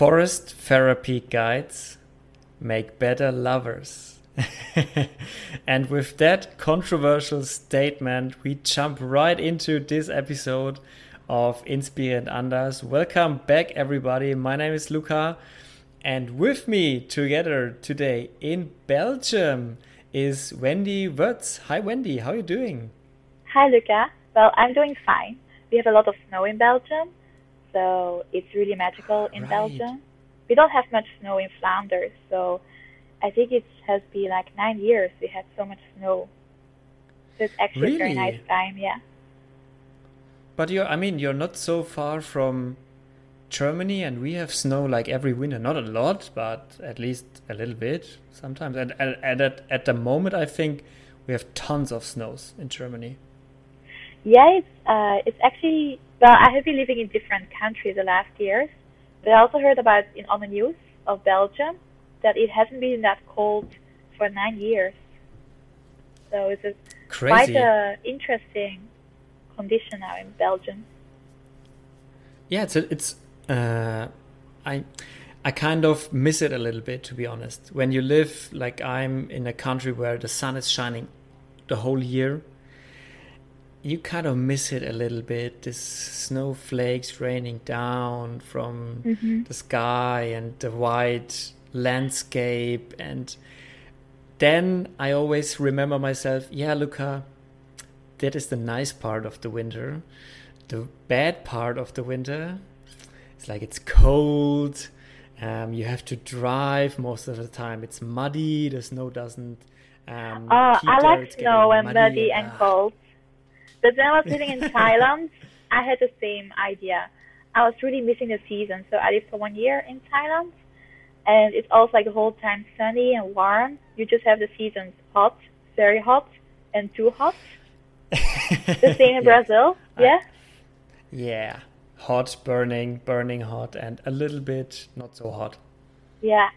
Forest therapy guides make better lovers. and with that controversial statement, we jump right into this episode of Inspire and Anders. Welcome back, everybody. My name is Luca, and with me together today in Belgium is Wendy Wurtz. Hi, Wendy. How are you doing? Hi, Luca. Well, I'm doing fine. We have a lot of snow in Belgium, so it's really magical in right. Belgium. We don't have much snow in Flanders, so I think it has been like nine years we had so much snow. So it's actually really? a very nice time, yeah. But you're, I mean, you're not so far from Germany, and we have snow like every winter. Not a lot, but at least a little bit sometimes. And, and, and at, at the moment, I think we have tons of snows in Germany. Yeah, it's uh, it's actually well. I have been living in different countries the last years, but I also heard about in on the news of Belgium that it hasn't been that cold for nine years. So it's a Crazy. quite a interesting condition now in Belgium. Yeah, it's a, it's uh, I I kind of miss it a little bit to be honest. When you live like I'm in a country where the sun is shining the whole year, you kind of miss it a little bit. This snowflakes raining down from mm-hmm. the sky and the white landscape and then I always remember myself, yeah, Luca, that is the nice part of the winter. The bad part of the winter, it's like it's cold. Um, you have to drive most of the time. It's muddy. The snow doesn't. Um, oh, I like snow and muddy, muddy and uh, cold. But when I was living in Thailand, I had the same idea. I was really missing the season. So I lived for one year in Thailand, and it's also like the whole time sunny and warm. You just have the seasons hot, very hot, and too hot. the same in yeah. Brazil, yeah. I, yeah, hot, burning, burning hot, and a little bit not so hot. Yeah,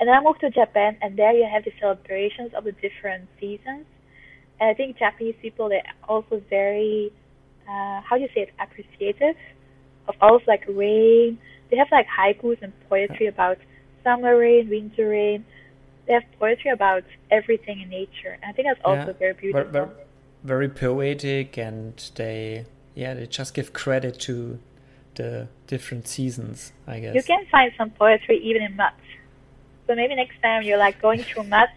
and then I moved to Japan, and there you have the celebrations of the different seasons. And I think Japanese people they're also very, uh, how do you say it, appreciative of also like rain. They have like haikus and poetry about summer rain, winter rain. They have poetry about everything in nature. And I think that's also yeah, very beautiful. Very, very poetic, and they yeah they just give credit to the different seasons. I guess you can find some poetry even in mud. So maybe next time you're like going through mud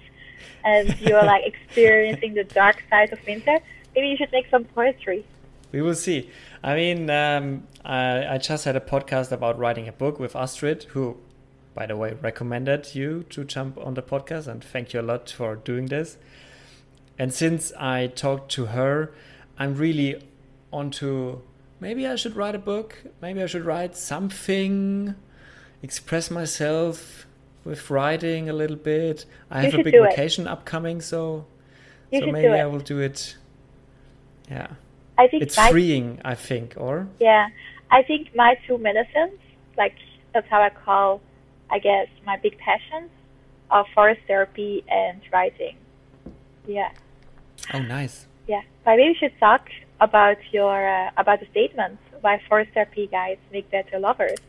and you're like experiencing the dark side of winter, maybe you should make some poetry. We will see. I mean, um, I, I just had a podcast about writing a book with Astrid, who by the way, recommended you to jump on the podcast, and thank you a lot for doing this. And since I talked to her, I'm really onto maybe I should write a book, maybe I should write something, express myself with writing a little bit. I you have a big vacation it. upcoming, so you so maybe I will do it. Yeah. I think it's freeing, I think, or yeah, I think my two medicines, like that's how I call I guess, my big passions are forest therapy and writing. Yeah. Oh, nice. Yeah, but maybe we should talk about your uh, about the statement why forest therapy guides make better lovers.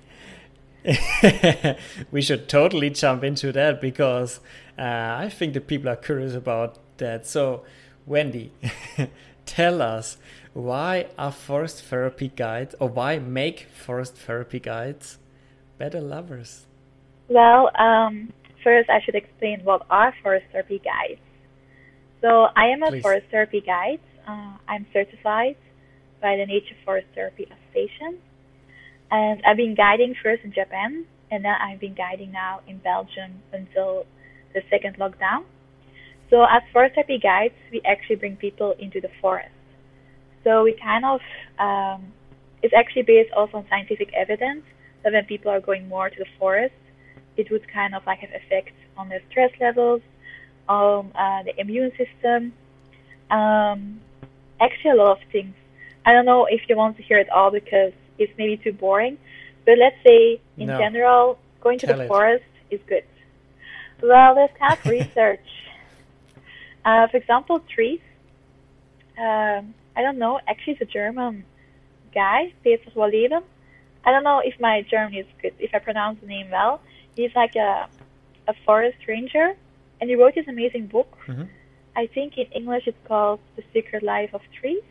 we should totally jump into that because uh, I think the people are curious about that. So, Wendy, tell us why are forest therapy guides or why make forest therapy guides better lovers? Well, um, first I should explain what are forest therapy guides. So I am a Please. forest therapy guide. Uh, I'm certified by the Nature Forest Therapy Association. And I've been guiding first in Japan, and then I've been guiding now in Belgium until the second lockdown. So as forest therapy guides, we actually bring people into the forest. So we kind of, um, it's actually based also on scientific evidence that when people are going more to the forest, it would kind of like have effects on their stress levels, on uh, the immune system. Um, actually, a lot of things. I don't know if you want to hear it all because it's maybe too boring, but let's say in no. general, going Tell to the it. forest is good. Well, let's have research. Uh, for example, trees. Um, I don't know. Actually, it's a German guy, Peter Wohlleben. I don't know if my German is good, if I pronounce the name well. He's like a a forest ranger, and he wrote this amazing book. Mm-hmm. I think in English it's called The Secret Life of Trees,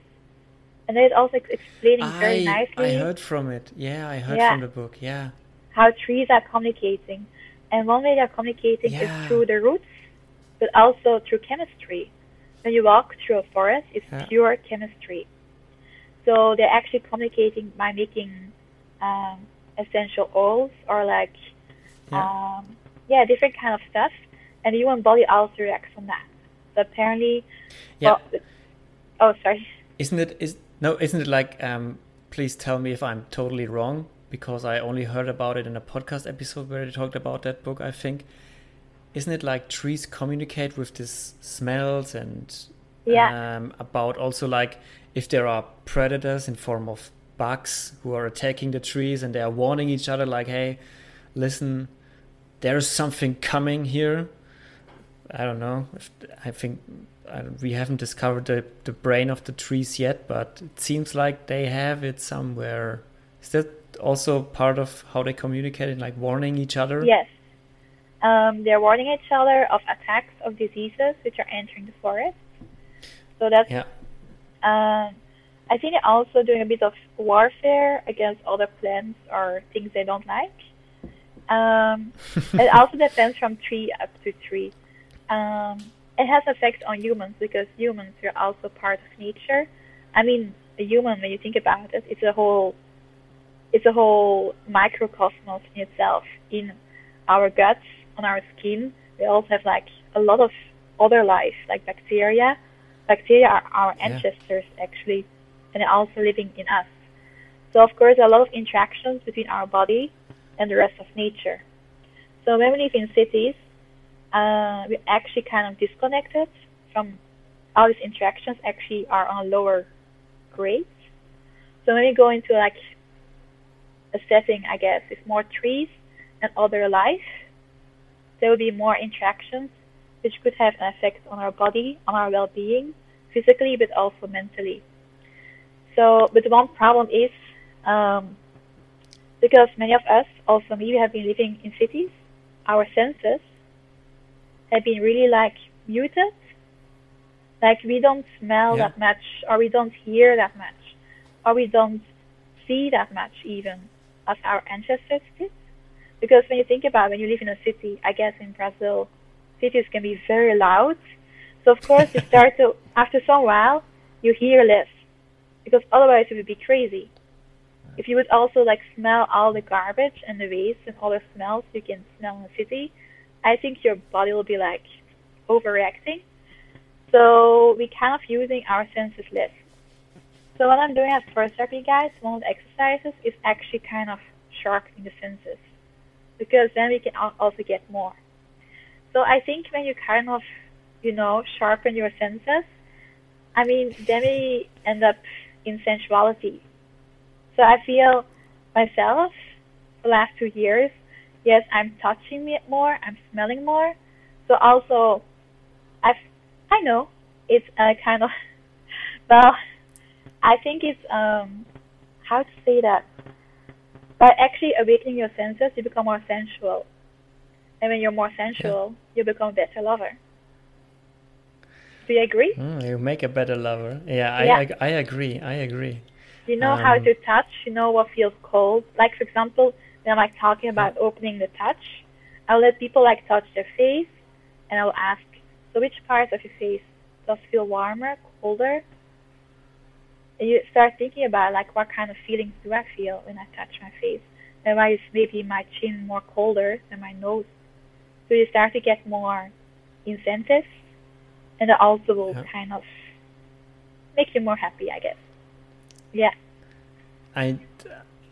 and it's also explaining I, very nicely. I heard from it. Yeah, I heard Yeah. from the book. Yeah. how trees are communicating. And one way they're communicating Yeah. is through the roots, but also through chemistry. When you walk through a forest, it's Yeah. pure chemistry. So they're actually communicating by making um, essential oils or like, Yeah. um, yeah, different kind of stuff. And the human body also reacts on that. So apparently, Yeah. well, oh, sorry. Isn't it is no? Isn't it like? Um, please tell me if I'm totally wrong because I only heard about it in a podcast episode where they talked about that book. I think. Isn't it like trees communicate with these smells and Yeah. um, about also like if there are predators in form of bugs who are attacking the trees and they are warning each other like, hey, listen, there's something coming here. I don't know. If, I think we haven't discovered the, the brain of the trees yet, but it seems like they have it somewhere. Is that also part of how they communicate, like warning each other? Yes. Um, they're warning each other of attacks of diseases which are entering the forest. So that's, Yeah. um, I think they're also doing a bit of warfare against other plants or things they don't like. Um, it also depends from tree up to tree. Um, it has effects on humans because humans are also part of nature. I mean, a human, when you think about it, it's a whole, it's a whole microcosmos in itself. In our guts, on our skin, we also have like a lot of other life, like bacteria. Bacteria are our Yeah. ancestors actually, and they're also living in us. So of course, a lot of interactions between our body and the rest of nature. So when we live in cities, uh, we're actually kind of disconnected from all these interactions. Actually, are on lower grade. So when we go into like a setting, I guess, with more trees and other life, there will be more interactions, which could have an effect on our body, on our well-being, physically, but also mentally. So, but the one problem is um, because many of us, also me, we have been living in cities, our senses have been really like muted. Like we don't smell Yeah. that much, or we don't hear that much, or we don't see that much even as our ancestors did. Because when you think about it, when you live in a city, I guess in Brazil, cities can be very loud. So of course you start to after some while you hear less because otherwise it would be crazy. If you would also like smell all the garbage and the waste and all the smells you can smell in a city, I think your body will be like overreacting. So we kind of using our senses less. So what I'm doing as first therapy guys, one of the exercises is actually kind of sharpening the senses because then we can also get more. So I think when you kind of, you know, sharpen your senses, I mean, then we end up in sensuality. So I feel myself the last two years, yes, I'm touching it more, I'm smelling more. So also, I I know it's a kind of well, I think it's um how to say that. By actually awakening your senses, you become more sensual. And when you're more sensual, you become a better lover. Do you agree? Mm, you make a better lover. Yeah, I, Yeah. I, I agree. I agree. You know how Um, to touch. You know what feels cold. Like for example, I'm like talking about opening the touch, I'll let people like touch their face, and I'll ask, so which part of your face does feel warmer, colder? And you start thinking about like what kind of feelings do I feel when I touch my face, and why is maybe my chin more colder than my nose? So you start to get more incentives, and that also will Yeah. kind of make you more happy, I guess. Yeah. I,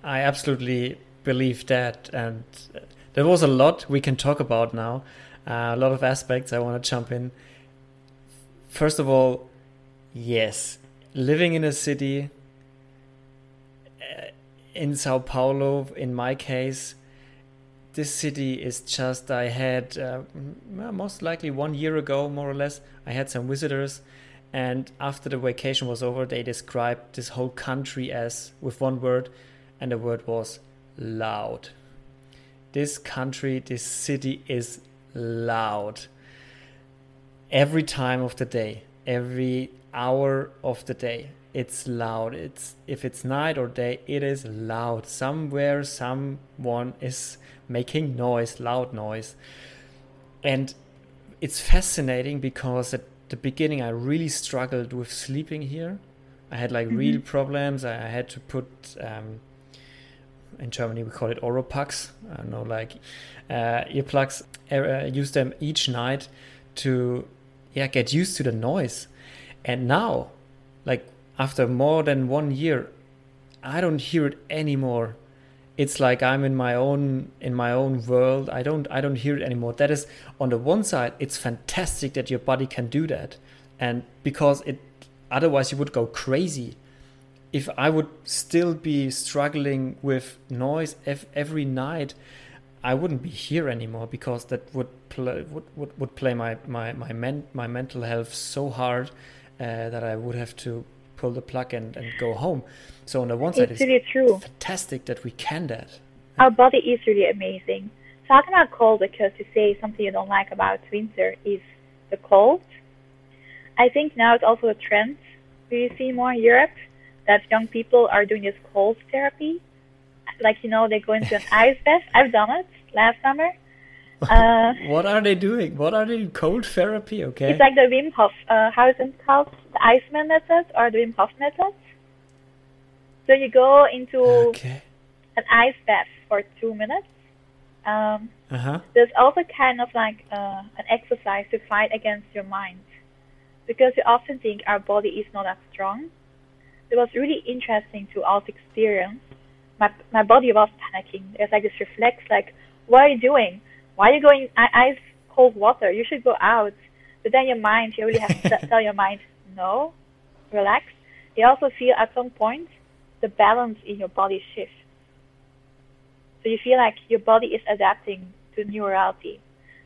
I absolutely believe that, and uh, there was a lot we can talk about now. Uh, a lot of aspects I want to jump in. First of all, yes, living in a city uh, in Sao Paulo, in my case, this city is just. I had uh, most likely one year ago, more or less, I had some visitors, and after the vacation was over, they described this whole country as, with one word, and the word was loud. This country, this city is loud. Every time of the day, every hour of the day, it's loud. It's if it's night or day, it is loud. Somewhere someone is making noise, loud noise. And it's fascinating because at the beginning I really struggled with sleeping here. I had like mm-hmm. real problems. I had to put um, in Germany we call it Ohropax. I don't know, like uh, earplugs. Uh, use them each night to yeah get used to the noise. And now, like after more than one year, I don't hear it anymore. It's like I'm in my own in my own world. I don't I don't hear it anymore. That is on the one side, it's fantastic that your body can do that, and because it otherwise you would go crazy. If I would still be struggling with noise every night, I wouldn't be here anymore because that would play would, would, would play my my my, men, my mental health so hard uh, that I would have to pull the plug and, and go home. So on the one side, it's, it's really true. fantastic that we can that. Our body is really amazing. Talking about cold, because you say something you don't like about winter is the cold. I think now it's also a trend we see more in Europe that young people are doing this cold therapy. Like you know, they go into an ice bath. I've done it last summer. Uh, what are they doing? What are they doing? Cold therapy? Okay. It's like the Wim Hof. Uh, how is it called? The Iceman method or the Wim Hof method? So you go into okay. an ice bath for two minutes. Um, uh-huh. There's also kind of like uh, an exercise to fight against your mind, because we often think our body is not that strong. It was really interesting to also experience. My my body was panicking. There's like this reflex, like, what are you doing? Why are you going ice cold water? You should go out. But then your mind, you really have to tell your mind, no, relax. You also feel at some point the balance in your body shift. So you feel like your body is adapting to new reality.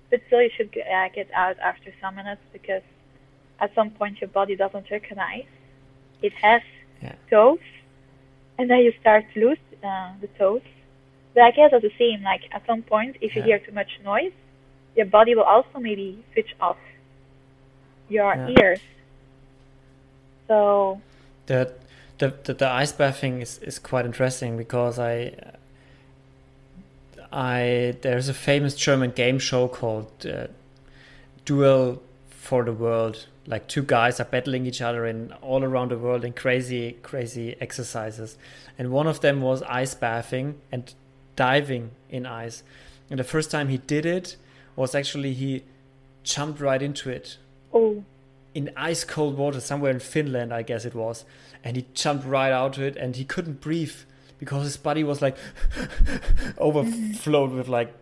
But still, you should uh, get out after some minutes because at some point your body doesn't recognize it has yeah. toes, and then you start to lose uh, the toes. But I guess it's the same. Like at some point, if you yeah. hear too much noise, your body will also maybe switch off your yeah. ears. So the, the the the ice bathing is is quite interesting because I. I there's a famous German game show called uh, Duel for the World. Like two guys are battling each other in all around the world in crazy, crazy exercises, and one of them was ice bathing, and diving in ice. And the first time he did it was actually he jumped right into it. Oh. In ice cold water, somewhere in Finland, I guess it was. And he jumped right out to it and he couldn't breathe because his body was like overflowed with like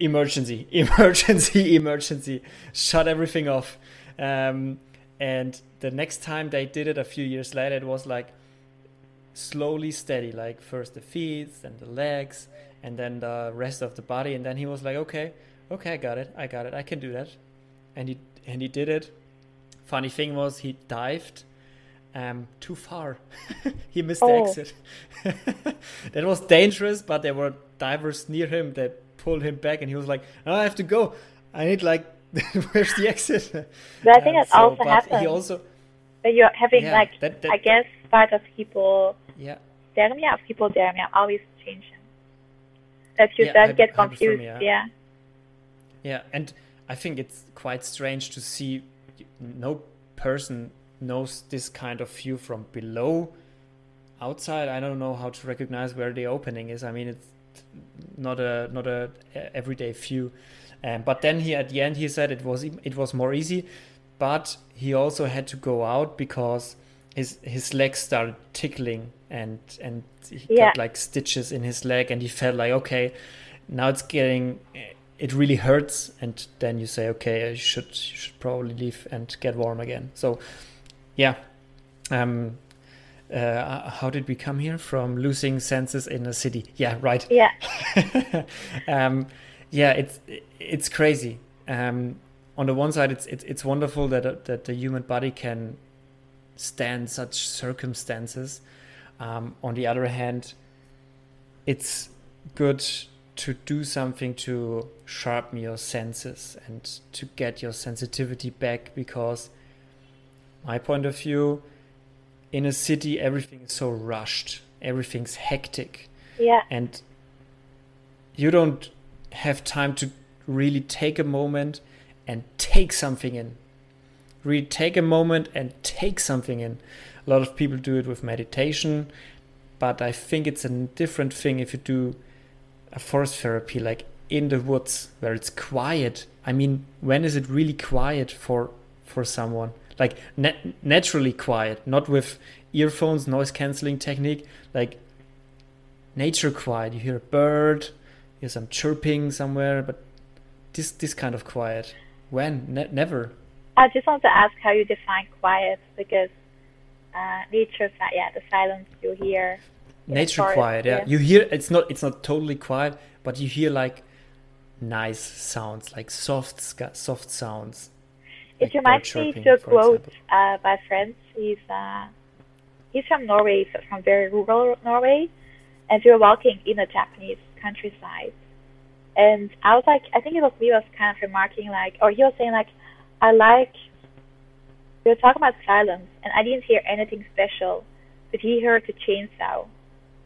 emergency, emergency, emergency, shut everything off. Um, and the next time they did it a few years later, it was like slowly steady. Like first the feet and the legs and then the rest of the body. And then he was like okay okay i got it i got it i can do that. And he and he did it. Funny thing was he dived um, too far. He missed oh. the exit. That was dangerous but there were divers near him that pulled him back and he was like oh, i have to go. I need like where's the exit but i think um, it so, also happens he also but you're having yeah, like that, that, i guess part of people yeah. Dermia, people dermia always change. That you yeah, don't get confused. Yeah. Yeah, and I think it's quite strange to see no person knows this kind of view from below. Outside, I don't know how to recognize where the opening is. I mean, it's not a not a everyday view. Um, but then he at the end he said it was it was more easy, but he also had to go out because his his legs started tickling and and he yeah. got like stitches in his leg and he felt like okay now it's getting it really hurts and then you say okay you should you should probably leave and get warm again. So yeah um uh, how did we come here? From losing senses in a city. Yeah right. Yeah. Um yeah it's it's crazy. Um on the one side it's it's, it's wonderful that that the human body can stand such circumstances. Um, on the other hand, it's good to do something to sharpen your senses and to get your sensitivity back because my point of view in a city everything is so rushed everything's hectic. Yeah. And you don't have time to really take a moment and take something in. Really take a moment and take something in. A lot of people do it with meditation but i think it's a different thing if you do a forest therapy like in the woods where it's quiet. I mean when is it really quiet for for someone? Like nat- naturally quiet not with earphones noise cancelling technique like nature quiet. You hear a bird hear some chirping somewhere but this this kind of quiet. When? Ne- never. I just want to ask how you define quiet because uh, nature yeah the silence you hear. Nature quiet yeah. yeah. you hear it's not it's not totally quiet but you hear like nice sounds like soft soft sounds. It like reminds me to a quote uh, by a friend. He's uh, he's from norway so from very rural norway. And we were walking in a japanese countryside. And i was like i think it was me was kind of remarking like or he was saying like i like we were talking about silence and i didn't hear anything special but he heard the chainsaw.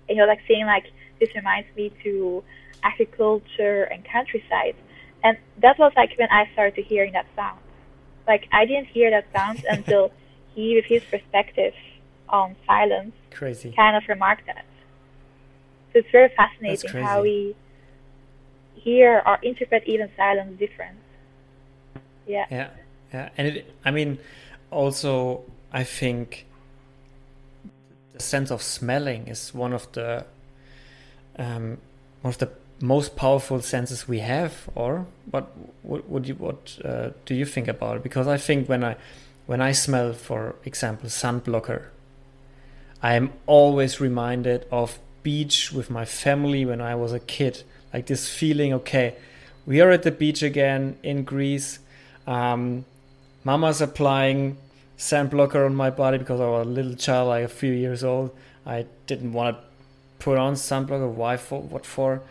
And he was like saying like this reminds me to agriculture and countryside. And that was like when i started to hearing that sound. Like i didn't hear that sound until he with his perspective on silence crazy. kind of remarked that so it's very fascinating how we hear or interpret even silence different yeah. Yeah yeah. And it i mean also i think the sense of smelling is one of the um, one of the most powerful senses we have or what what would you what uh, do you think about it? Because i think when i when i smell for example sunblocker i am always reminded of beach with my family when i was a kid like this feeling okay we are at the beach again in greece um, mama's applying sand blocker on my body because I was a little child, like a few years old. I didn't want to put on sand blocker. Why for? What for?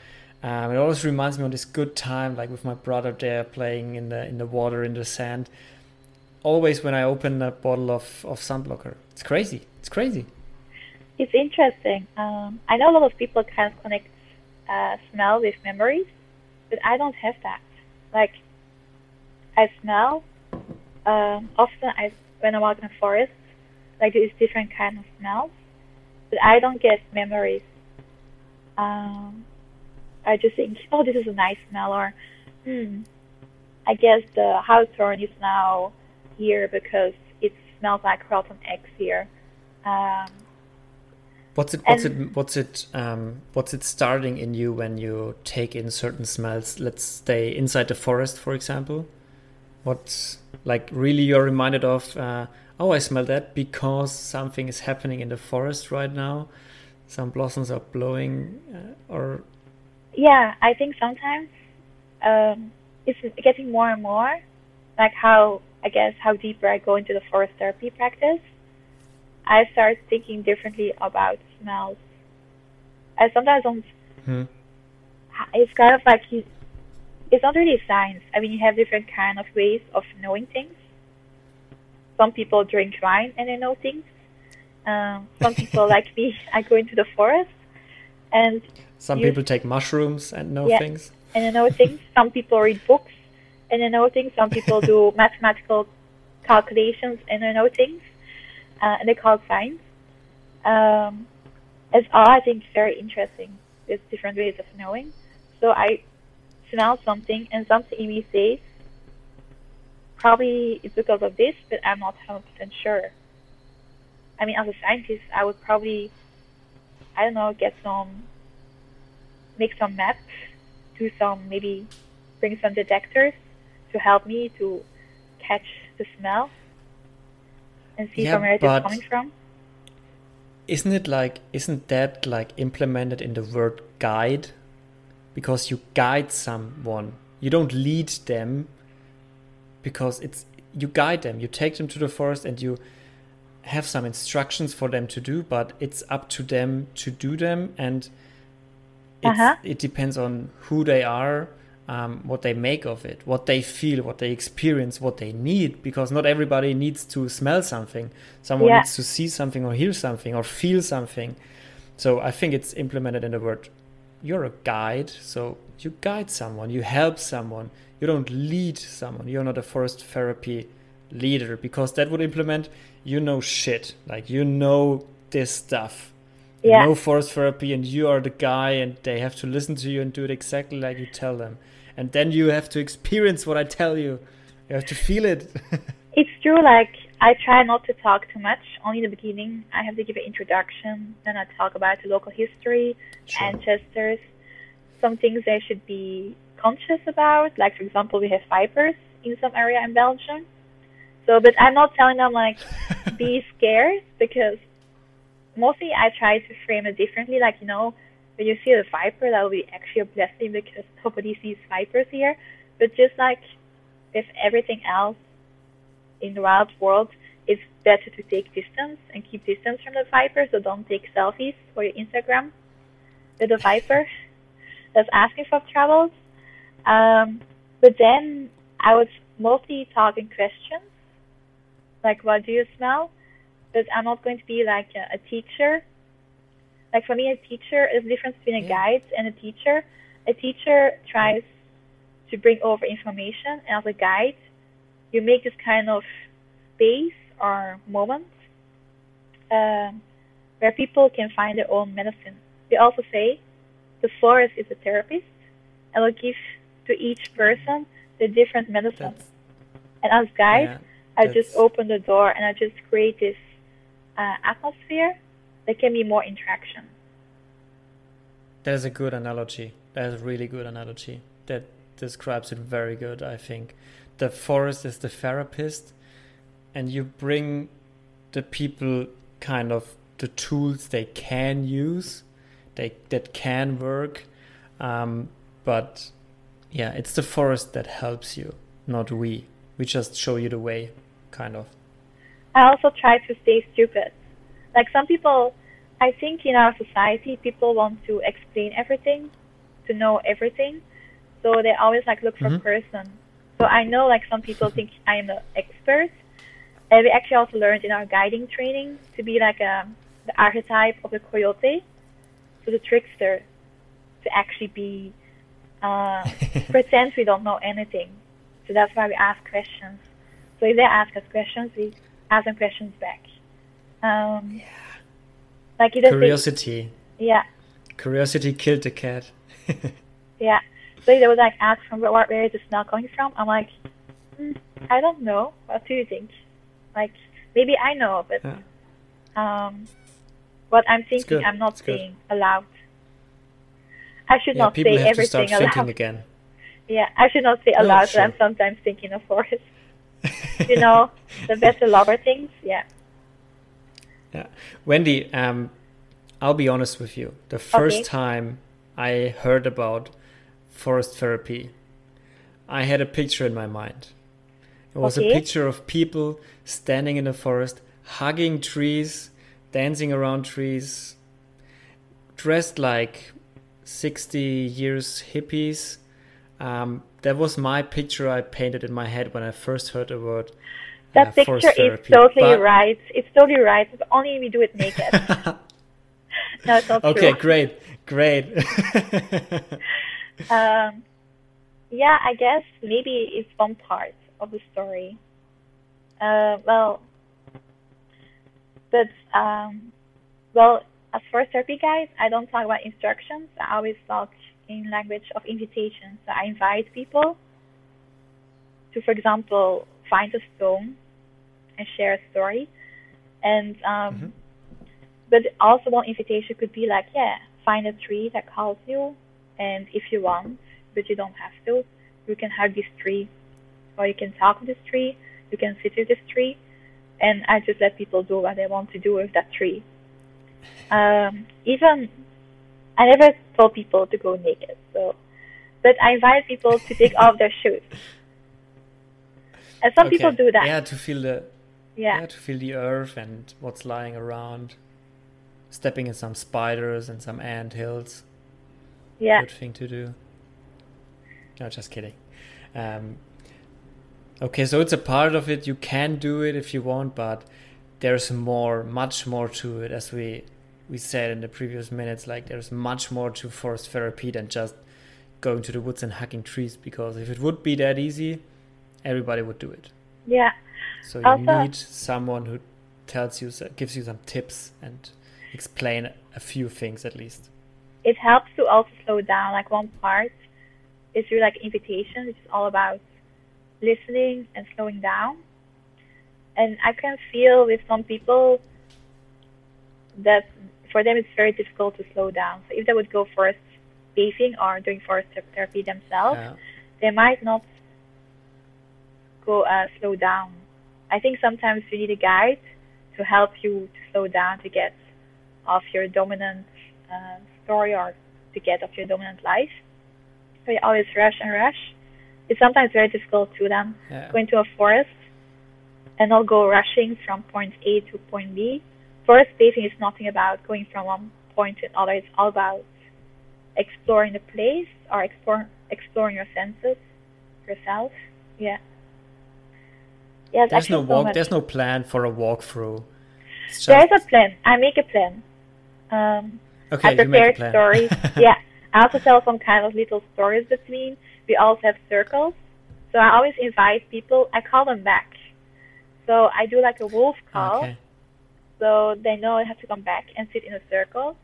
Um, it always reminds me of this good time, like with my brother there playing in the in the water in the sand. Always when I open a bottle of of sunblocker, it's crazy. It's crazy. It's interesting. Um, I know a lot of people of connect uh, smell with memories, but I don't have that. Like, I smell. Um, often I when I walk in the forest, like there's different kind of smells, but I don't get memories. Um, I just think, oh, this is a nice smell, or hmm, I guess the hawthorn is now here because it smells like rotten eggs here. Um, what's it? What's it? What's it? Um, what's it starting in you when you take in certain smells? Let's stay inside the forest, for example. What's like really you're reminded of? Uh, oh, I smell that because something is happening in the forest right now. Some blossoms are blowing, uh, or yeah, I think sometimes um, it's getting more and more like how I guess how deeper I go into the forest therapy practice, I start thinking differently about smells. I sometimes don't. Hmm. It's kind of like you it's not really science. I mean, you have different kind of ways of knowing things. Some people drink wine and they know things. Um, some people like me, I go into the forest and. Some people take mushrooms and know yeah, things. And they know things. Some people read books and they know things. Some people do mathematical calculations and they know things. Uh, and they call it science. Um, it's all I think very interesting. There's different ways of knowing. So I smell something and something in me says, probably it's because of this, but I'm not 100% sure. I mean, as a scientist, I would probably, I don't know, get some, make some maps, do some, maybe bring some detectors to help me to catch the smell and see yeah, from where it is coming from. Isn't it like, isn't that like implemented in the word guide? because you guide someone. You don't lead them because it's you guide them. You take them to the forest and you have some instructions for them to do, but it's up to them to do them and uh-huh. it depends on who they are, um, what they make of it, what they feel, what they experience, what they need. Because not everybody needs to smell something. Someone yeah. needs to see something or hear something or feel something. So I think it's implemented in the word. You're a guide, so you guide someone, you help someone. You don't lead someone. You're not a forest therapy leader because that would implement you know shit. Like you know this stuff yeah. no forest therapy and you are the guy and they have to listen to you and do it exactly like you tell them and then you have to experience what i tell you you have to feel it it's true like i try not to talk too much only in the beginning i have to give an introduction then i talk about the local history sure. ancestors some things they should be conscious about like for example we have vipers in some area in belgium so but i'm not telling them like be scared because mostly I try to frame it differently. Like, you know, when you see a viper, that will be actually a blessing because nobody sees vipers here. But just like with everything else in the wild world, it's better to take distance and keep distance from the viper. So don't take selfies for your Instagram with a viper that's asking for travels. Um, but then I was mostly talking questions, like what do you smell? but I'm not going to be like a, a teacher. Like for me, a teacher is the difference between a yeah. guide and a teacher. A teacher tries to bring over information, and as a guide, you make this kind of space or moment um, where people can find their own medicine. They also say the forest is a therapist and will give to each person the different medicine. That's, and as guide, yeah, I just open the door and I just create this uh, atmosphere, there can be more interaction. That's a good analogy. That's a really good analogy. That describes it very good, I think. The forest is the therapist, and you bring the people kind of the tools they can use, they that can work. Um, but yeah, it's the forest that helps you, not we. We just show you the way, kind of. I also try to stay stupid. Like some people, I think in our society, people want to explain everything, to know everything. So they always like look for mm-hmm. a person. So I know like some people think I am an expert. And we actually also learned in our guiding training to be like a, um, the archetype of the coyote, so the trickster, to actually be uh, pretend we don't know anything. So that's why we ask questions. So if they ask us questions, we ask them questions back. Um, yeah. Like it curiosity. yeah. Curiosity killed the cat. yeah. So they would like ask from where, where is the smell coming from? I'm like, mm, I don't know. What do you think? Like maybe I know, but yeah. um, what I'm thinking, I'm not saying aloud. I should yeah, not say everything aloud. again. Yeah, I should not say aloud, no, sure. but I'm sometimes thinking of forest. you know, the better lover things. Yeah. Yeah, Wendy. Um, I'll be honest with you. The first okay. time I heard about forest therapy, I had a picture in my mind. It was okay. a picture of people standing in the forest, hugging trees, dancing around trees, dressed like 60 years hippies. Um, that was my picture I painted in my head when I first heard the word that picture is totally but... right. It's totally right. But only we do it naked. no, it's not okay, true. great, great. um, yeah, I guess maybe it's one part of the story. Uh, well, but um, well, as for therapy guides, I don't talk about instructions. I always talk in language of invitation. So I invite people to, for example, find a stone and share a story. And um, mm-hmm. but also one invitation could be like, yeah, find a tree that calls you, and if you want, but you don't have to, you can hug this tree, or you can talk with this tree, you can sit with this tree, and I just let people do what they want to do with that tree. Um, even I never told people to go naked, so but I invite people to take off their shoes. And some okay. people do that. Yeah, to feel the yeah. yeah, to feel the earth and what's lying around. Stepping in some spiders and some ant hills. yeah. good thing to do. No, just kidding. Um, okay, so it's a part of it. You can do it if you want, but there's more, much more to it, as we we said in the previous minutes. Like there's much more to forest therapy than just going to the woods and hacking trees. Because if it would be that easy, everybody would do it. Yeah. So you also, need someone who tells you, gives you some tips and explain a few things at least. It helps to also slow down. Like one part is really like invitation, which is all about listening and slowing down. And I can feel with some people that for them it's very difficult to slow down. So if they would go forest bathing or doing forest therapy themselves, yeah. they might not go uh, slow down. I think sometimes you need a guide to help you to slow down to get off your dominant uh, story or to get off your dominant life. So you always rush and rush. It's sometimes very difficult to then yeah. go into a forest and not go rushing from point A to point B. Forest bathing is nothing about going from one point to another. It's all about exploring the place or explore, exploring your senses, yourself. Yeah. Yeah, there's no walk. So there's no plan for a walkthrough. Just... There's a plan. I make a plan. Um, okay, I prepare stories. yeah, I also tell some kind of little stories between. We also have circles, so I always invite people. I call them back. So I do like a wolf call. Okay. So they know I have to come back and sit in a circle.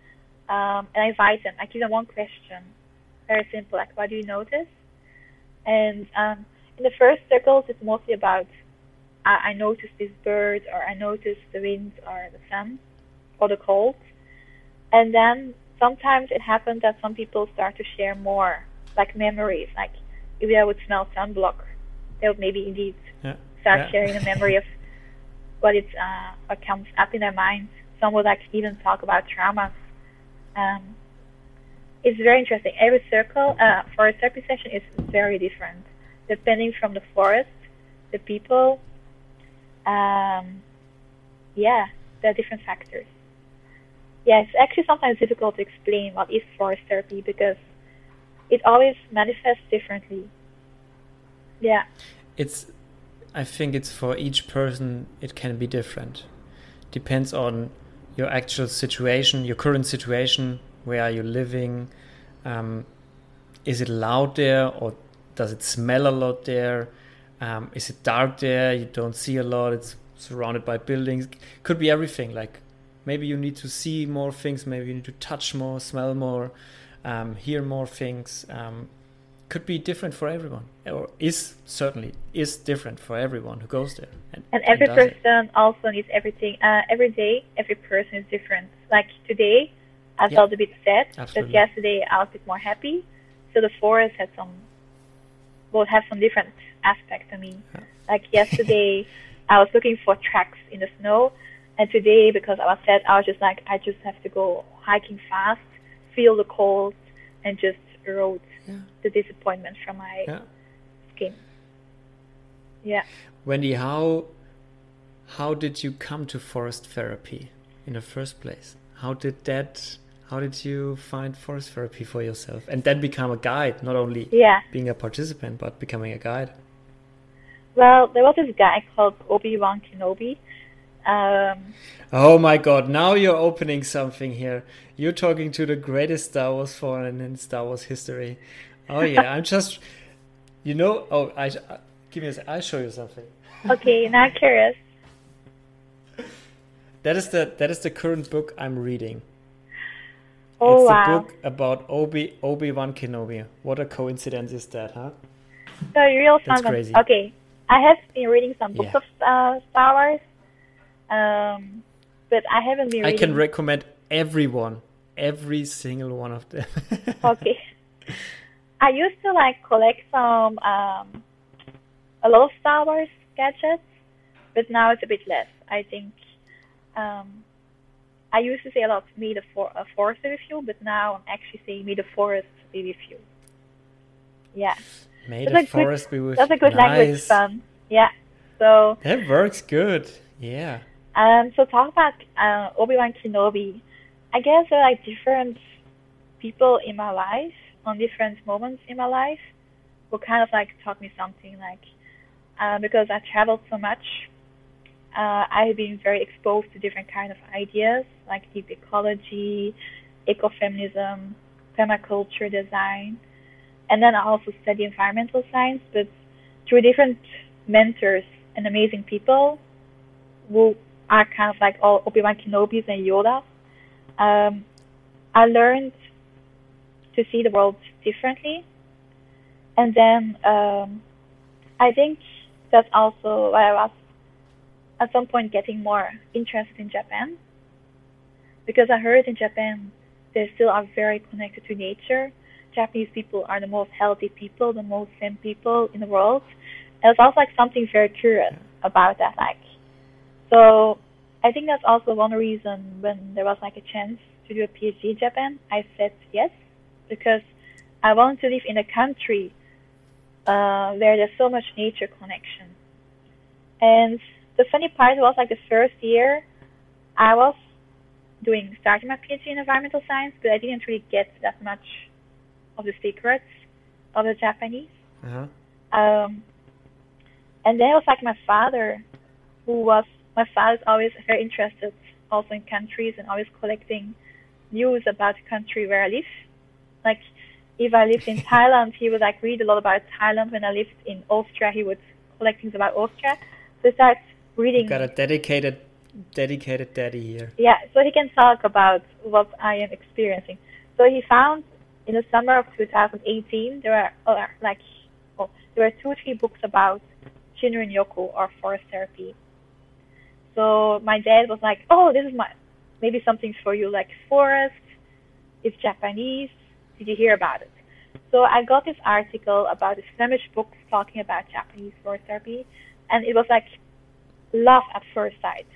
Um, and I invite them. I give them one question, very simple, like what do you notice? And um, in the first circles, it's mostly about I, I noticed this bird, or I noticed the wind, or the sun, or the cold. And then sometimes it happens that some people start to share more, like memories. Like if they would smell sunblock, they would maybe indeed yeah. start yeah. sharing a memory of what it's uh, what comes up in their minds. Some would like even talk about traumas. Um, it's very interesting. Every circle uh, for a therapy session is very different, depending from the forest, the people, um, yeah, there are different factors. Yeah, it's actually sometimes difficult to explain what is forest therapy because it always manifests differently. Yeah. It's I think it's for each person it can be different. Depends on your actual situation, your current situation, where are you living? Um, is it loud there or does it smell a lot there? Um, is it dark there? You don't see a lot. It's surrounded by buildings. Could be everything. Like maybe you need to see more things. Maybe you need to touch more, smell more, um, hear more things. Um, could be different for everyone, or is certainly is different for everyone who goes there. And, and every and person it. also needs everything. Uh, every day, every person is different. Like today, I felt a bit sad, Absolutely. but yesterday I was a bit more happy. So the forest had some, will have some different aspect to me. Like yesterday, I was looking for tracks in the snow, and today, because I was sad, I was just like, I just have to go hiking fast, feel the cold, and just erode yeah. the disappointment from my yeah. skin. Yeah. Wendy, how how did you come to forest therapy in the first place? How did that how did you find forest therapy for yourself and then become a guide not only yeah. being a participant but becoming a guide well, there was this guy called Obi Wan Kenobi. Um, oh my god, now you're opening something here. You're talking to the greatest Star Wars fan in Star Wars history. Oh yeah, I'm just, you know, oh, I, uh, give me a I'll show you something. Okay, now curious. That is the that is the current book I'm reading. Oh it's wow! a book about Obi Obi Wan Kenobi. What a coincidence is that, huh? So real fun. That's crazy. Okay, I have been reading some books yeah. of uh, Star Wars, um, but I haven't been. I can recommend everyone, every single one of them. okay. I used to like collect some um, a lot of Star Wars gadgets, but now it's a bit less. I think um, I used to say a lot, "May the for- uh, forest be with you," but now I'm actually saying "May the forest be with you." Yeah. Made that's a forest good, be with That's a good nice. language fun. Yeah. So That works good. Yeah. Um so talk about uh, Obi Wan Kenobi. I guess there are like different people in my life on different moments in my life who kind of like taught me something like uh, because I traveled so much uh, I have been very exposed to different kind of ideas like deep ecology ecofeminism permaculture design and then I also study environmental science but through different mentors and amazing people who are kind of like all Obi-Wan Kenobis and Yoda um, I learned to see the world differently. And then um, I think that's also why I was at some point getting more interested in Japan. Because I heard in Japan they still are very connected to nature. Japanese people are the most healthy people, the most thin people in the world. And it's also like something very curious about that. Like, so I think that's also one reason when there was like a chance to do a PhD in Japan, I said yes because I want to live in a country uh, where there's so much nature connection. And the funny part was like the first year, I was doing starting my PhD in environmental science, but I didn't really get that much of the secrets of the Japanese. Uh-huh. Um, and then it was like my father, who was my father's always very interested also in countries and always collecting news about the country where I live like if I lived in Thailand, he would like read a lot about Thailand. When I lived in Austria, he would collect things about Austria. So he starts reading. You've got a dedicated, dedicated daddy here. Yeah, so he can talk about what I am experiencing. So he found in the summer of 2018 there were uh, like oh, there were two or three books about Shinrin Yoku or forest therapy. So my dad was like, "Oh, this is my maybe something for you, like forest. It's Japanese did you hear about it? So I got this article about this Flemish book talking about Japanese forest therapy, and it was like love at first sight.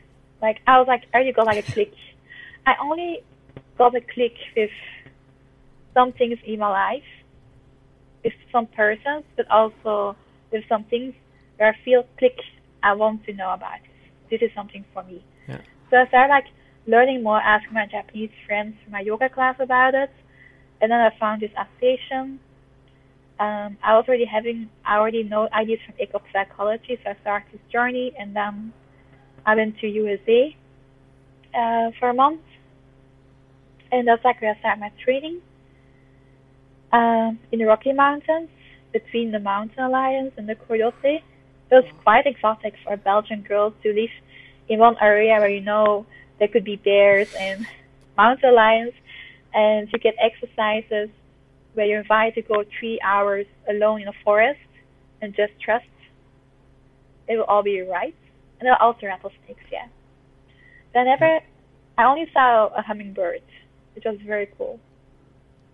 Like I was like, I already got like a click. I only got a click with some things in my life, with some persons, but also with some things where I feel click. I want to know about this. This is something for me. Yeah. So I started like learning more, asking my Japanese friends from my yoga class about it, and then I found this association. Um, I was already having, I already know ideas from eco psychology, so I started this journey, and then I went to USA uh, for a month, and that's like where I started my training um, in the Rocky Mountains between the Mountain Lions and the Coyote. It was quite exotic for a Belgian girls to live in one area where you know there could be bears and mountain lions and you get exercises where you're invited to go three hours alone in a forest and just trust it will all be right. And there are also rattlesnakes, yeah. But I never, I only saw a hummingbird, which was very cool.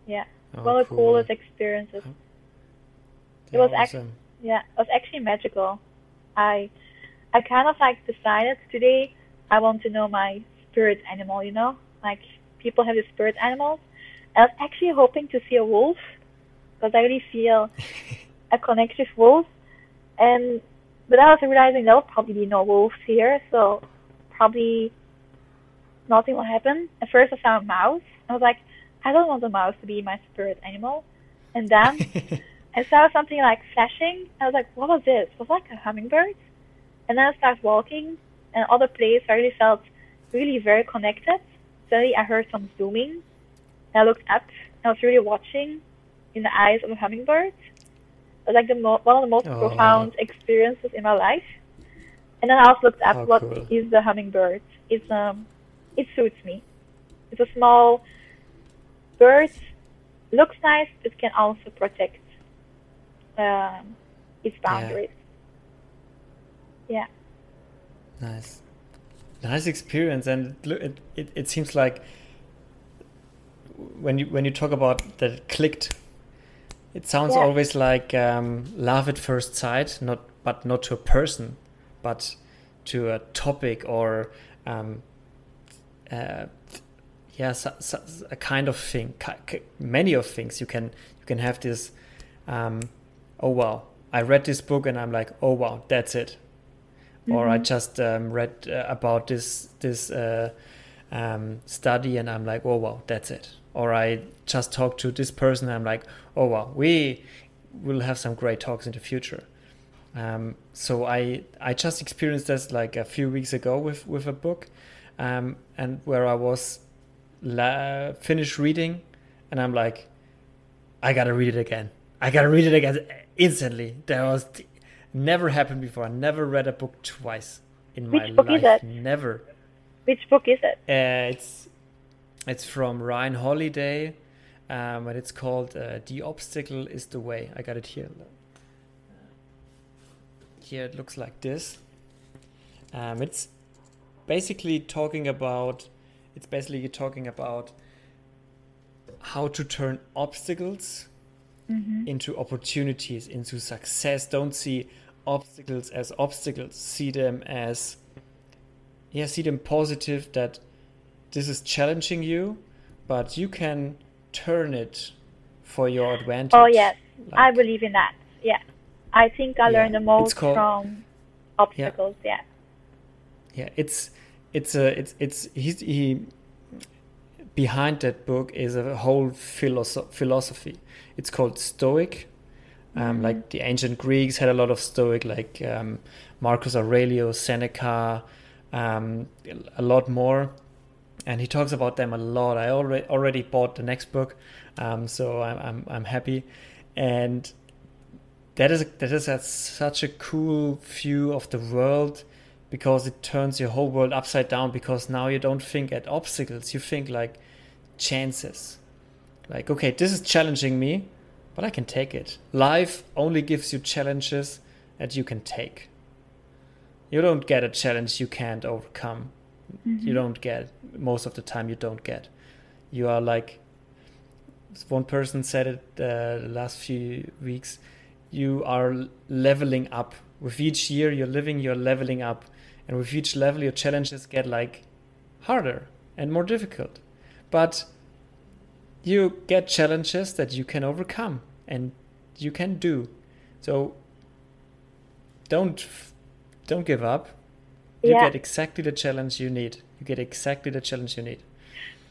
Yeah, oh, one of the cool. coolest experiences. it was awesome. actually, yeah, it was actually magical. I, I kind of like decided today I want to know my spirit animal, you know, like people have the spirit animals. I was actually hoping to see a wolf because I really feel a connection with wolves. And but I was realizing there will probably be no wolves here, so probably nothing will happen. At first, I saw a mouse. I was like, I don't want a mouse to be my spirit animal. And then I saw something like flashing. I was like, what was this? Was it like a hummingbird? And then I started walking, and other place I really felt really very connected suddenly I heard some zooming. And I looked up and I was really watching in the eyes of a hummingbird. It was like the mo- one of the most oh. profound experiences in my life. And then I also looked up what cool. is the hummingbird. It's um, it suits me. It's a small bird, looks nice, but can also protect um, its boundaries. Yeah. yeah. Nice nice experience and it, it, it seems like when you when you talk about that it clicked it sounds yeah. always like um, love at first sight not but not to a person but to a topic or um, uh, yeah so, so, a kind of thing many of things you can you can have this um, oh wow i read this book and i'm like oh wow that's it mm-hmm. or I mm-hmm. just um, read uh, about this this uh, um, study and I'm like, oh wow, that's it. or I just talked to this person. And I'm like, oh wow, we will have some great talks in the future. Um, so I I just experienced this like a few weeks ago with with a book, um, and where I was la- finished reading, and I'm like, I gotta read it again. I gotta read it again instantly. That was never happened before. I never read a book twice in Which my book life. is it? Never. Which book is it? Uh, it's it's from Ryan Holiday, um, and it's called uh, "The Obstacle Is the Way." I got it here. Here it looks like this. Um, it's basically talking about. It's basically talking about how to turn obstacles Mm-hmm. into opportunities, into success. Don't see obstacles as obstacles. See them as yeah, see them positive that this is challenging you, but you can turn it for your advantage. Oh yes, I believe in that. Yeah, I think I Yeah, learned the most called- from obstacles. Yeah. yeah it's it's a it's it's he's he behind that book is a whole philosoph- philosophy. It's called stoic. Um, like the ancient greeks had a lot of stoic like um, marcus aurelius seneca um, a lot more. And he talks about them a lot. I already already bought the next book um, so I'm, I'm i'm happy. And that is that is a, such a cool view of the world because it turns your whole world upside down because now you don't think at obstacles. You think like chances. Like okay this is challenging me but i can take it. Life only gives you challenges that you can take. You don't get a challenge you can't overcome. You don't get most of the time you don't get. You are like one person said it uh, the last few weeks you are leveling up. With each year you're living you're leveling up and with each level your challenges get like harder and more difficult but you get challenges that you can overcome and you can do so don't don't give up you Yeah. get exactly the challenge you need you get exactly the challenge you need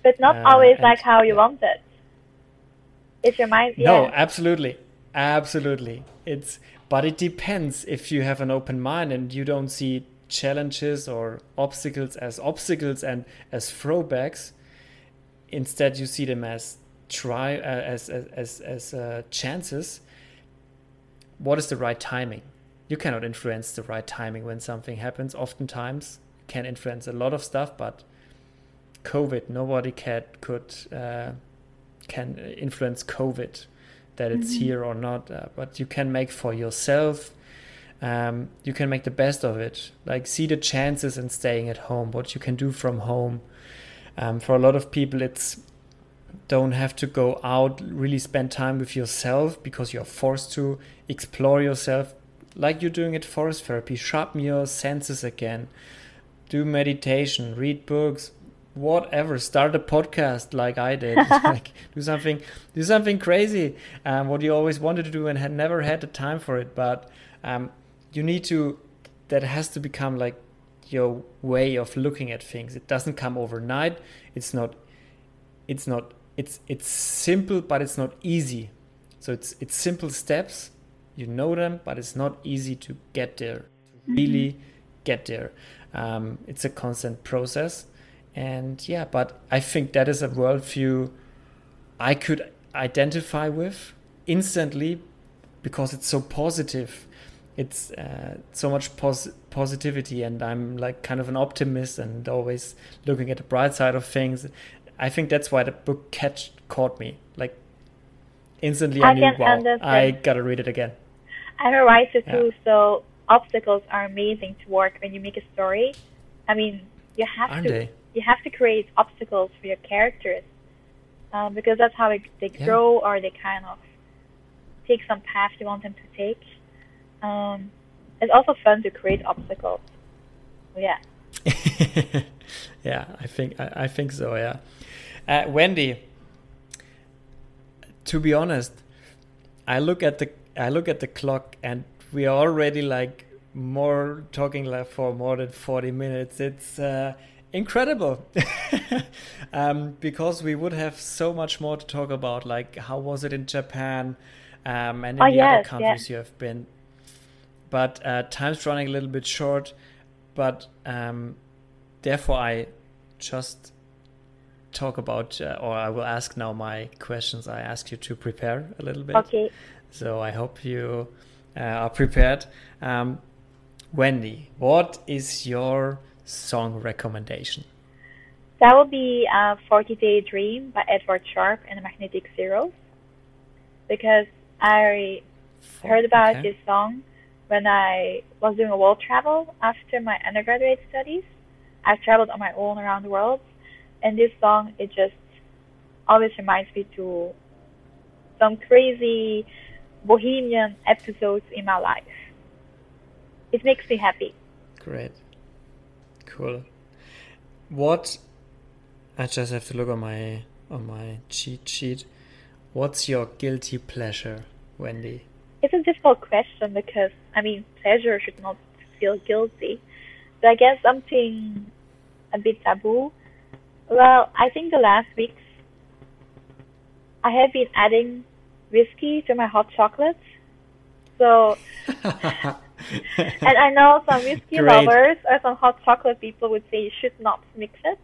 But not Uh, always and- like how you yeah. want it. Your mind. Yeah. No, absolutely. Absolutely. It's but it depends if you have an open mind and you don't see challenges or obstacles as obstacles and as throwbacks. Instead you see them as try uh, as as as, as uh, chances. What is the right timing? You cannot influence the right timing when something happens. Oftentimes can influence a lot of stuff, but COVID, nobody can, could uh, can influence COVID, that it's here or not. Uh, but you can make for yourself. Um, you can make the best of it. Like see the chances in staying at home. What you can do from home. Um, for a lot of people, it's don't have to go out. Really spend time with yourself because you're forced to explore yourself, like you're doing at forest therapy. Sharpen your senses again. Do meditation. Read books whatever start a podcast like i did like do something do something crazy um, what you always wanted to do and had never had the time for it but um, you need to that has to become like your way of looking at things. It doesn't come overnight. It's not it's not it's it's simple but it's not easy. So it's it's simple steps. You know them but it's not easy to get there to really get there. Um, it's a constant process. And yeah but i think that is a worldview i could identify with instantly because it's so positive it's uh, so much pos- positivity and i'm like kind of an optimist and always looking at the bright side of things i think that's why the book catch caught me like instantly i, I knew wow understand. i gotta read it again I'm a writer Yeah. too, so obstacles are amazing to work when you make a story. I mean, you have aren't to they you have to create obstacles for your characters um, because that's how it, they Yeah. grow or they kind of take some path you want them to take. Um, it's also fun to create obstacles. Yeah. yeah, I think I, I think so. Yeah, uh, Wendy. To be honest, I look at the I look at the clock and we are already like more talking like for more than forty minutes. It's uh, incredible. um, because we would have so much more to talk about, like how was it in Japan um, and in oh, the yes, other countries yes. you have been. But uh, time's running a little bit short. But um, therefore, I just talk about, uh, or I will ask now my questions. I ask you to prepare a little bit. Okay. So I hope you uh, are prepared. Um, Wendy, what is your song recommendation? That will be uh, 40 Day Dream by Edward Sharpe and the Magnetic Zeros. Because I heard about okay. this song when I was doing a world travel after my undergraduate studies. I traveled on my own around the world, and this song it just always reminds me to some crazy bohemian episodes in my life. It makes me happy. Great. Cool. What I just have to look on my on my cheat sheet. What's your guilty pleasure, Wendy? It's a difficult question because I mean pleasure should not feel guilty. But I guess something a bit taboo. Well, I think the last weeks I have been adding whiskey to my hot chocolates. So and I know some whiskey Great. lovers or some hot chocolate people would say you should not mix it.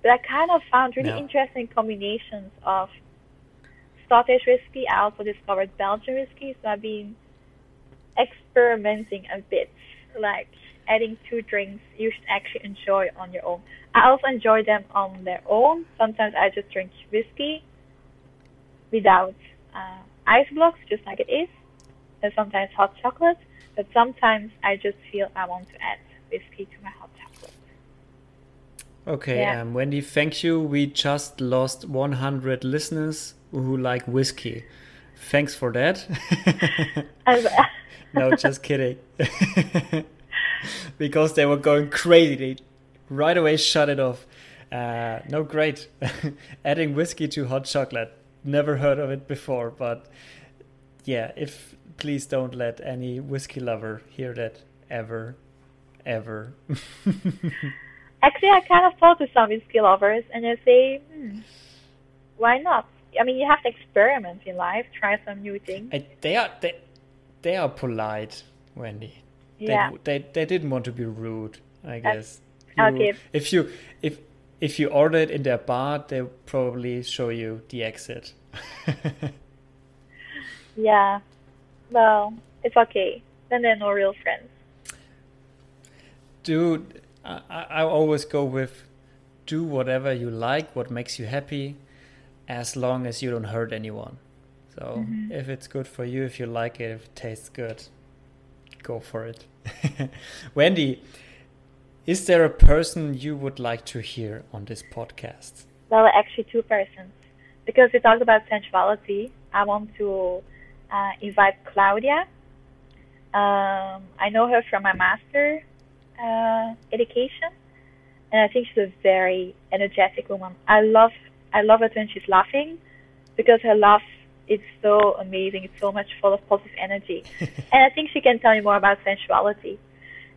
But I kind of found really No. interesting combinations of Scottish whiskey. I also discovered Belgian whiskey, so I've been experimenting a bit, like adding two drinks you should actually enjoy on your own. I also enjoy them on their own. Sometimes I just drink whiskey without uh, ice blocks, just like it is, and sometimes hot chocolate. But sometimes I just feel I want to add whiskey to my hot chocolate. Okay, Yeah. um, Wendy, thank you. We just lost 100 listeners who like whiskey. Thanks for that. No, just kidding. because they were going crazy. They right away shut it off. Uh, no, great. Adding whiskey to hot chocolate. Never heard of it before, but yeah, if please don't let any whiskey lover hear that ever, ever. Actually, I kind of talk to some whiskey lovers, and they say, hmm, "Why not?" I mean, you have to experiment in life, try some new things. I- they are they, they are polite, Wendy. They, Yeah. they they didn't want to be rude, I uh, guess. okay. If you if if you order it in their bar, they'll probably show you the exit. Yeah. Well, it's okay. Then they're no real friends. Dude, I I always go with do whatever you like, what makes you happy, as long as you don't hurt anyone. So Mm-hmm. if it's good for you, if you like it, if it tastes good, go for it. Wendy, is there a person you would like to hear on this podcast? Well, actually, two persons. Because we talked about sensuality, I want to uh, invite Claudia. Um, I know her from my master uh, education, and I think she's a very energetic woman. I love, I love it when she's laughing, because her laugh is so amazing. It's so much full of positive energy, and I think she can tell you more about sensuality.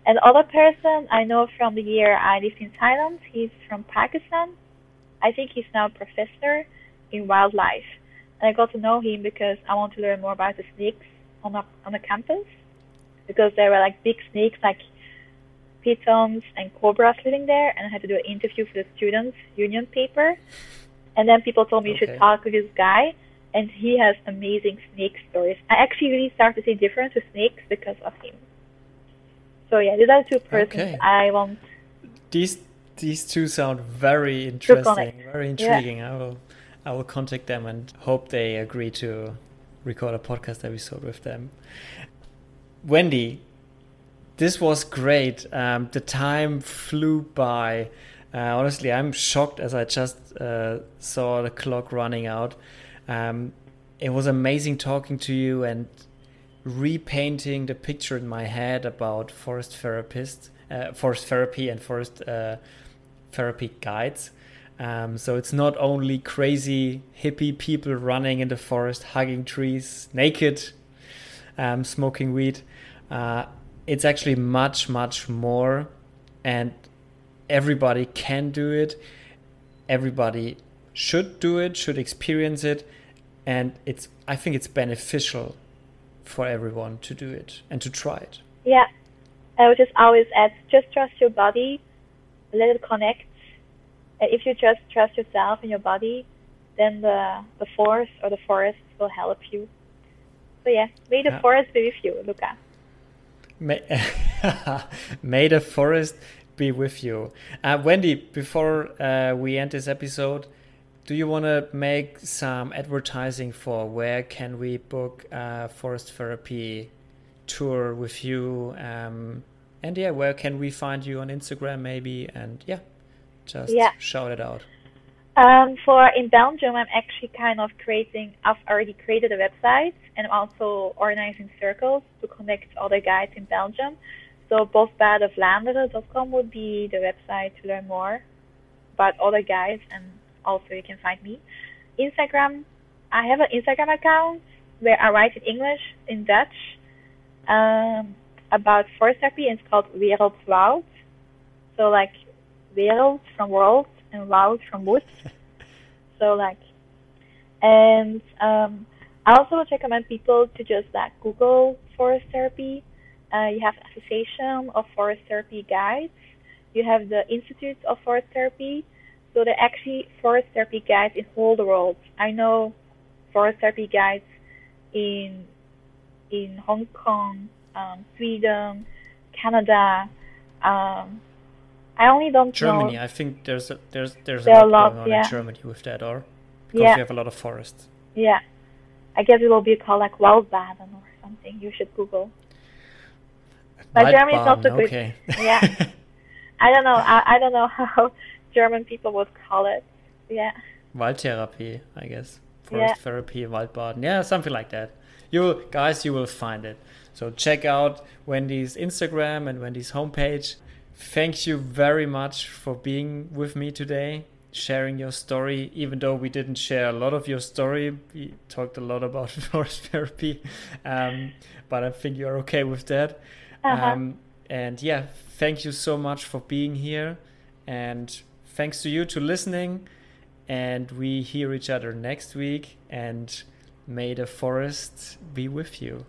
And the other person I know from the year I lived in Thailand, he's from Pakistan. I think he's now a professor in wildlife. And I got to know him because I want to learn more about the snakes on a, on the campus. Because there were like big snakes, like pitons and cobras living there. And I had to do an interview for the students' union paper. And then people told me you should talk with this guy. And he has amazing snake stories. I actually really started to see difference with snakes because of him. So yeah, these are two persons Okay. I want. These these two sound very interesting, very intriguing. I will I will contact them and hope they agree to record a podcast episode with them. Wendy, this was great. Um, the time flew by. Uh, honestly, I'm shocked as I just uh, saw the clock running out. Um, it was amazing talking to you and repainting the picture in my head about forest therapists, uh, forest therapy, and forest uh, therapy guides. Um, so it's not only crazy hippie people running in the forest, hugging trees, naked, um, smoking weed. Uh, it's actually much, much more. And everybody can do it. Everybody should do it, should experience it, and it's. I think it's beneficial for everyone to do it and to try it. Yeah, I would just always add: just trust your body, let it connect. If you just trust yourself and your body, then the the force or the forest will help you. So yeah, may the yeah. forest be with you, Luca. May, may the forest be with you. Uh, Wendy, before uh, we end this episode, do you want to make some advertising for where can we book a forest therapy tour with you? Um, and yeah, where can we find you on Instagram maybe? And yeah, just yeah. shout it out. Um, for in Belgium, I'm actually kind of creating. I've already created a website, and I'm also organizing circles to connect other guides in Belgium. So bosbadenvlaanderen.com would be the website to learn more about other guides, and also you can find me. Instagram, I have an Instagram account where I write in English, in Dutch, um, about forest therapy, and it's called Wereldwoud. So like wereld from world and woud from woods. so like, and um, I also would recommend people to just like Google forest therapy. Uh, you have Association of Forest Therapy Guides. You have the Institute of Forest Therapy. So they're actually forest therapy guides in all the world. I know forest therapy guides in in Hong Kong, um, Sweden, Canada, um, I only don't Germany. know. I think there's a, there's there's a lot, lot, going on yeah. in Germany with that, or because yeah. we have a lot of forests. Yeah, I guess it will be called like Waldbaden or something. You should Google. But Germany is not so good. Okay. Yeah, I don't know. I, I don't know how German people would call it. Yeah. Waldtherapie, I guess. Forest yeah. therapy, Waldbaden. Yeah, something like that. You guys, you will find it. So check out Wendy's Instagram and Wendy's homepage thank you very much for being with me today, sharing your story. Even though we didn't share a lot of your story, we talked a lot about forest therapy, um, but I think you're okay with that. Uh-huh. Um, and yeah, thank you so much for being here, and thanks to you to listening. And we hear each other next week. And may the forest be with you.